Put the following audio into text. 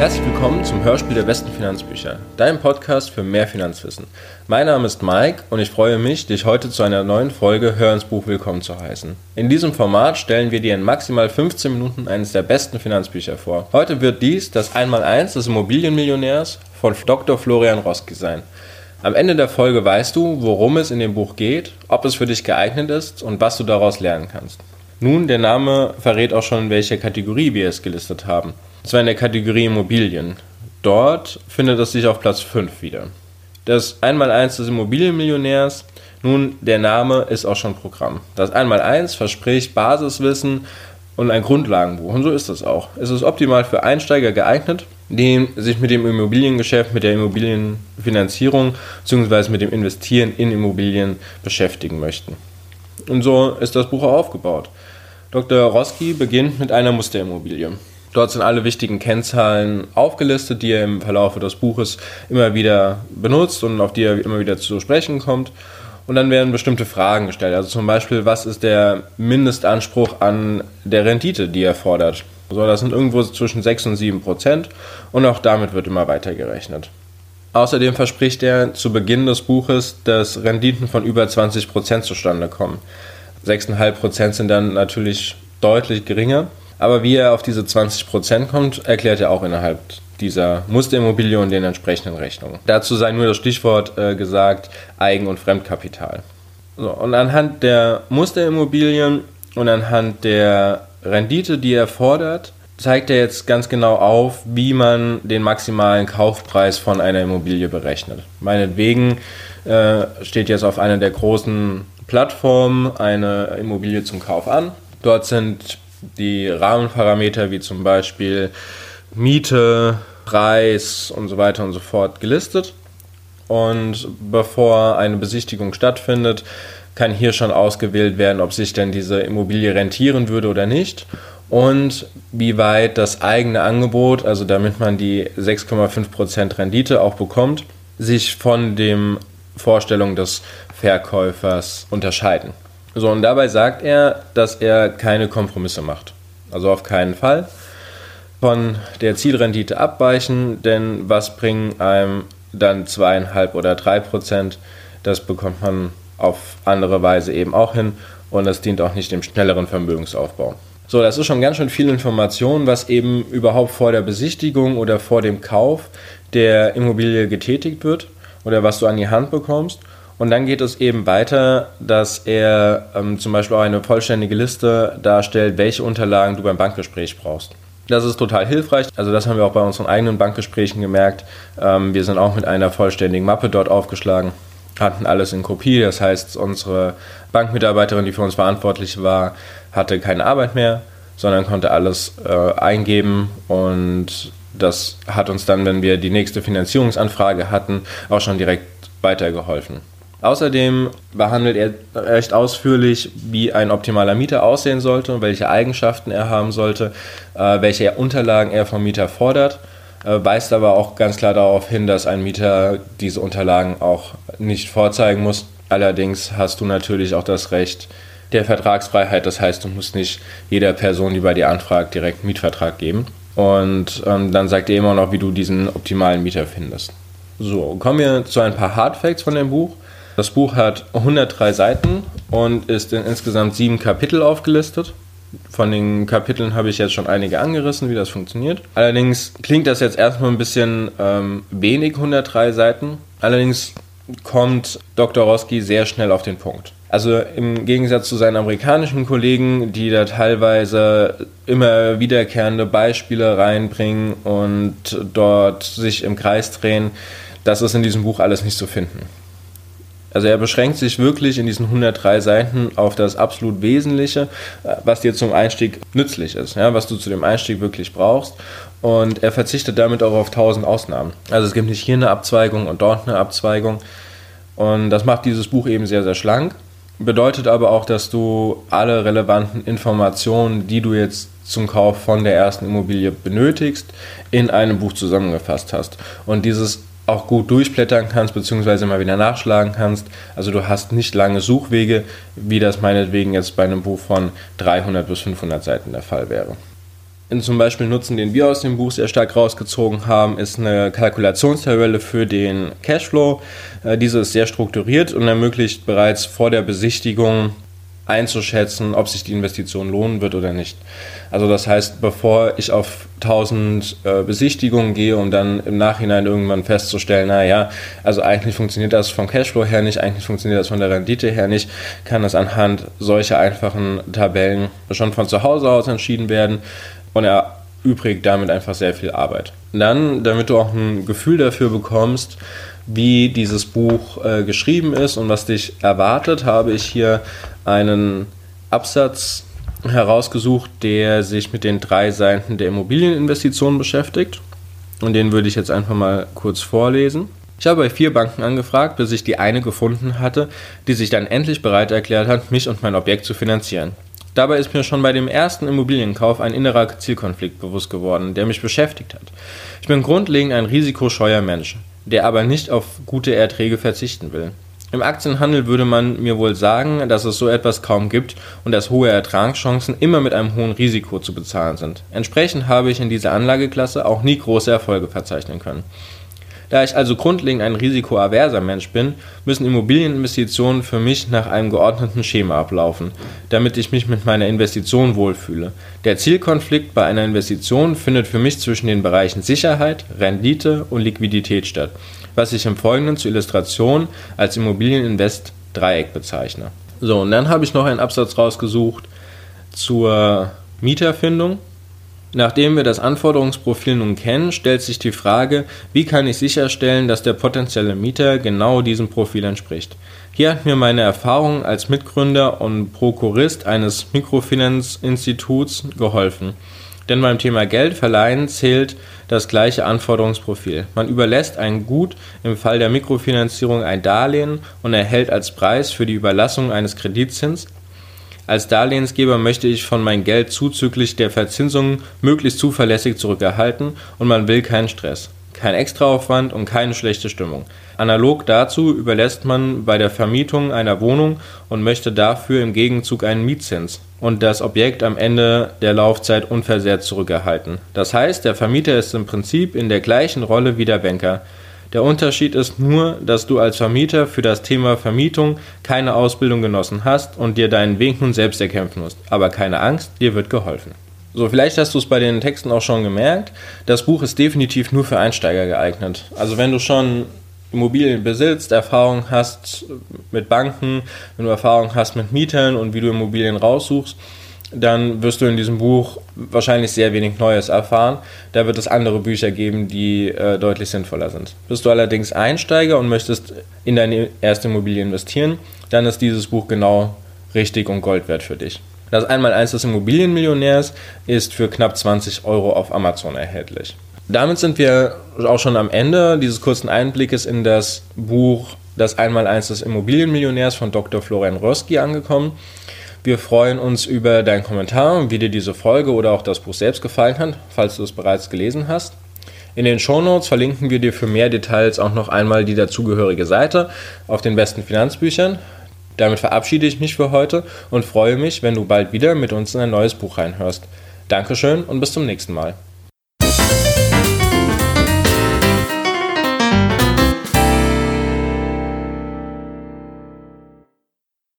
Herzlich willkommen zum Hörspiel der besten Finanzbücher, dein Podcast für mehr Finanzwissen. Mein Name ist Mike und ich freue mich, dich heute zu einer neuen Folge Hör ins Buch willkommen zu heißen. In diesem Format stellen wir dir in maximal 15 Minuten eines der besten Finanzbücher vor. Heute wird dies das Einmaleins des Immobilienmillionärs von Dr. Florian Roski sein. Am Ende der Folge weißt du, worum es in dem Buch geht, ob es für dich geeignet ist und was du daraus lernen kannst. Nun, der Name verrät auch schon, in welcher Kategorie wir es gelistet haben. Und zwar in der Kategorie Immobilien. Dort findet es sich auf Platz 5 wieder. Das Einmaleins des Immobilienmillionärs, nun, der Name ist auch schon Programm. Das Einmaleins verspricht Basiswissen und ein Grundlagenbuch. Und so ist es auch. Es ist optimal für Einsteiger geeignet, die sich mit dem Immobiliengeschäft, mit der Immobilienfinanzierung bzw. mit dem Investieren in Immobilien beschäftigen möchten. Und so ist das Buch auch aufgebaut. Dr. Roski beginnt mit einer Musterimmobilie. Dort sind alle wichtigen Kennzahlen aufgelistet, die er im Verlauf des Buches immer wieder benutzt und auf die er immer wieder zu sprechen kommt. Und dann werden bestimmte Fragen gestellt. Also zum Beispiel, was ist der Mindestanspruch an der Rendite, die er fordert? So, das sind irgendwo zwischen 6 und 7 Prozent und auch damit wird immer weiter gerechnet. Außerdem verspricht er zu Beginn des Buches, dass Renditen von über 20 Prozent zustande kommen. 6,5 Prozent sind dann natürlich deutlich geringer. Aber wie er auf diese 20 Prozent kommt, erklärt er auch innerhalb dieser Musterimmobilie und den entsprechenden Rechnungen. Dazu sei nur das Stichwort äh, gesagt, Eigen- und Fremdkapital. So, und anhand der Musterimmobilien und anhand der Rendite, die er fordert, zeigt er jetzt ganz genau auf, wie man den maximalen Kaufpreis von einer Immobilie berechnet. Meinetwegen äh, steht jetzt auf einer der großen Plattformen eine Immobilie zum Kauf an. Dort sind die Rahmenparameter wie zum Beispiel Miete, Preis und so weiter und so fort gelistet. Und bevor eine Besichtigung stattfindet, kann hier schon ausgewählt werden, ob sich denn diese Immobilie rentieren würde oder nicht und wie weit das eigene Angebot, also damit man die 6,5% Rendite auch bekommt, sich von den Vorstellungen des Verkäufers unterscheiden. So, und dabei sagt er, dass er keine Kompromisse macht. Also auf keinen Fall von der Zielrendite abweichen, denn was bringen einem dann zweieinhalb oder drei Prozent? Das bekommt man auf andere Weise eben auch hin und das dient auch nicht dem schnelleren Vermögensaufbau. So, das ist schon ganz schön viel Information, was eben überhaupt vor der Besichtigung oder vor dem Kauf der Immobilie getätigt wird oder was du an die Hand bekommst. Und dann geht es eben weiter, dass er ähm, zum Beispiel auch eine vollständige Liste darstellt, welche Unterlagen du beim Bankgespräch brauchst. Das ist total hilfreich. Also das haben wir auch bei unseren eigenen Bankgesprächen gemerkt. Ähm, wir sind auch mit einer vollständigen Mappe dort aufgeschlagen, hatten alles in Kopie. Das heißt, unsere Bankmitarbeiterin, die für uns verantwortlich war, hatte keine Arbeit mehr, sondern konnte alles äh, eingeben und das hat uns dann, wenn wir die nächste Finanzierungsanfrage hatten, auch schon direkt weitergeholfen. Außerdem behandelt er recht ausführlich, wie ein optimaler Mieter aussehen sollte und welche Eigenschaften er haben sollte, äh, welche Unterlagen er vom Mieter fordert, äh, weist aber auch ganz klar darauf hin, dass ein Mieter diese Unterlagen auch nicht vorzeigen muss. Allerdings hast du natürlich auch das Recht der Vertragsfreiheit, das heißt, du musst nicht jeder Person, die bei dir anfragt, direkt einen Mietvertrag geben. Und ähm, dann sagt er immer noch, wie du diesen optimalen Mieter findest. So, kommen wir zu ein paar Hardfacts von dem Buch. Das Buch hat 103 Seiten und ist in insgesamt sieben Kapitel aufgelistet. Von den Kapiteln habe ich jetzt schon einige angerissen, wie das funktioniert. Allerdings klingt das jetzt erstmal ein bisschen ähm, wenig, 103 Seiten. Allerdings kommt Dr. Roski sehr schnell auf den Punkt. Also im Gegensatz zu seinen amerikanischen Kollegen, die da teilweise immer wiederkehrende Beispiele reinbringen und dort sich im Kreis drehen, das ist in diesem Buch alles nicht zu finden. Also er beschränkt sich wirklich in diesen 103 Seiten auf das absolut Wesentliche, äh, was dir zum Einstieg nützlich ist, ja, was du zu dem Einstieg wirklich brauchst. Und er verzichtet damit auch auf 1000 Ausnahmen. Also es gibt nicht hier eine Abzweigung und dort eine Abzweigung. Und das macht dieses Buch eben sehr, sehr schlank. Bedeutet aber auch, dass du alle relevanten Informationen, die du jetzt zum Kauf von der ersten Immobilie benötigst, in einem Buch zusammengefasst hast. Und dieses auch gut durchblättern kannst, beziehungsweise mal wieder nachschlagen kannst. Also du hast nicht lange Suchwege, wie das meinetwegen jetzt bei einem Buch von 300 bis 500 Seiten der Fall wäre. zum Beispiel Nutzen, den wir aus dem Buch sehr stark rausgezogen haben, ist eine Kalkulationstabelle für den Cashflow. Äh, diese ist sehr strukturiert und ermöglicht bereits vor der Besichtigung einzuschätzen, ob sich die Investition lohnen wird oder nicht. Also das heißt, bevor ich auf 1000 äh, Besichtigungen gehe, um dann im Nachhinein irgendwann festzustellen, naja, also eigentlich funktioniert das vom Cashflow her nicht, eigentlich funktioniert das von der Rendite her nicht, kann das anhand solcher einfachen Tabellen schon von zu Hause aus entschieden werden und erübrigt damit einfach sehr viel Arbeit. Dann, damit du auch ein Gefühl dafür bekommst, wie dieses Buch äh, geschrieben ist und was dich erwartet, habe ich hier einen Absatz herausgesucht, der sich mit den drei Seiten der Immobilieninvestition beschäftigt. Und den würde ich jetzt einfach mal kurz vorlesen. Ich habe bei vier Banken angefragt, bis ich die eine gefunden hatte, die sich dann endlich bereit erklärt hat, mich und mein Objekt zu finanzieren. Dabei ist mir schon bei dem ersten Immobilienkauf ein innerer Zielkonflikt bewusst geworden, der mich beschäftigt hat. Ich bin grundlegend ein risikoscheuer Mensch, der aber nicht auf gute Erträge verzichten will. Im Aktienhandel würde man mir wohl sagen, dass es so etwas kaum gibt und dass hohe Ertragschancen immer mit einem hohen Risiko zu bezahlen sind. Entsprechend habe ich in dieser Anlageklasse auch nie große Erfolge verzeichnen können. Da ich also grundlegend ein risikoaverser Mensch bin, müssen Immobilieninvestitionen für mich nach einem geordneten Schema ablaufen, damit ich mich mit meiner Investition wohlfühle. Der Zielkonflikt bei einer Investition findet für mich zwischen den Bereichen Sicherheit, Rendite und Liquidität statt was ich im Folgenden zur Illustration als Immobilieninvest-Dreieck bezeichne. So, und dann habe ich noch einen Absatz rausgesucht zur Mieterfindung. Nachdem wir das Anforderungsprofil nun kennen, stellt sich die Frage, wie kann ich sicherstellen, dass der potenzielle Mieter genau diesem Profil entspricht. Hier hat mir meine Erfahrung als Mitgründer und Prokurist eines Mikrofinanzinstituts geholfen. Denn beim Thema Geld verleihen zählt das gleiche Anforderungsprofil. Man überlässt ein Gut, im Fall der Mikrofinanzierung ein Darlehen und erhält als Preis für die Überlassung eines Kreditzins. Als Darlehensgeber möchte ich von meinem Geld zuzüglich der Verzinsung möglichst zuverlässig zurückerhalten und man will keinen Stress, kein Extraaufwand und keine schlechte Stimmung. Analog dazu überlässt man bei der Vermietung einer Wohnung und möchte dafür im Gegenzug einen Mietzins und das Objekt am Ende der Laufzeit unversehrt zurückerhalten. Das heißt, der Vermieter ist im Prinzip in der gleichen Rolle wie der Banker. Der Unterschied ist nur, dass du als Vermieter für das Thema Vermietung keine Ausbildung genossen hast und dir deinen Weg nun selbst erkämpfen musst. Aber keine Angst, dir wird geholfen. So, vielleicht hast du es bei den Texten auch schon gemerkt. Das Buch ist definitiv nur für Einsteiger geeignet. Also wenn du schon Immobilien besitzt, Erfahrung hast mit Banken, wenn du Erfahrung hast mit Mietern und wie du Immobilien raussuchst, dann wirst du in diesem Buch wahrscheinlich sehr wenig Neues erfahren. Da wird es andere Bücher geben, die äh, deutlich sinnvoller sind. Bist du allerdings Einsteiger und möchtest in deine erste Immobilie investieren, dann ist dieses Buch genau richtig und Gold wert für dich. Das Einmaleins des Immobilienmillionärs ist für knapp 20 Euro auf Amazon erhältlich. Damit sind wir auch schon am Ende dieses kurzen Einblickes in das Buch Das Einmaleins des Immobilienmillionärs von Dr. Florian Roski angekommen. Wir freuen uns über deinen Kommentar, wie dir diese Folge oder auch das Buch selbst gefallen hat, falls du es bereits gelesen hast. In den Shownotes verlinken wir dir für mehr Details auch noch einmal die dazugehörige Seite auf den besten Finanzbüchern. Damit verabschiede ich mich für heute und freue mich, wenn du bald wieder mit uns in ein neues Buch reinhörst. Dankeschön und bis zum nächsten Mal.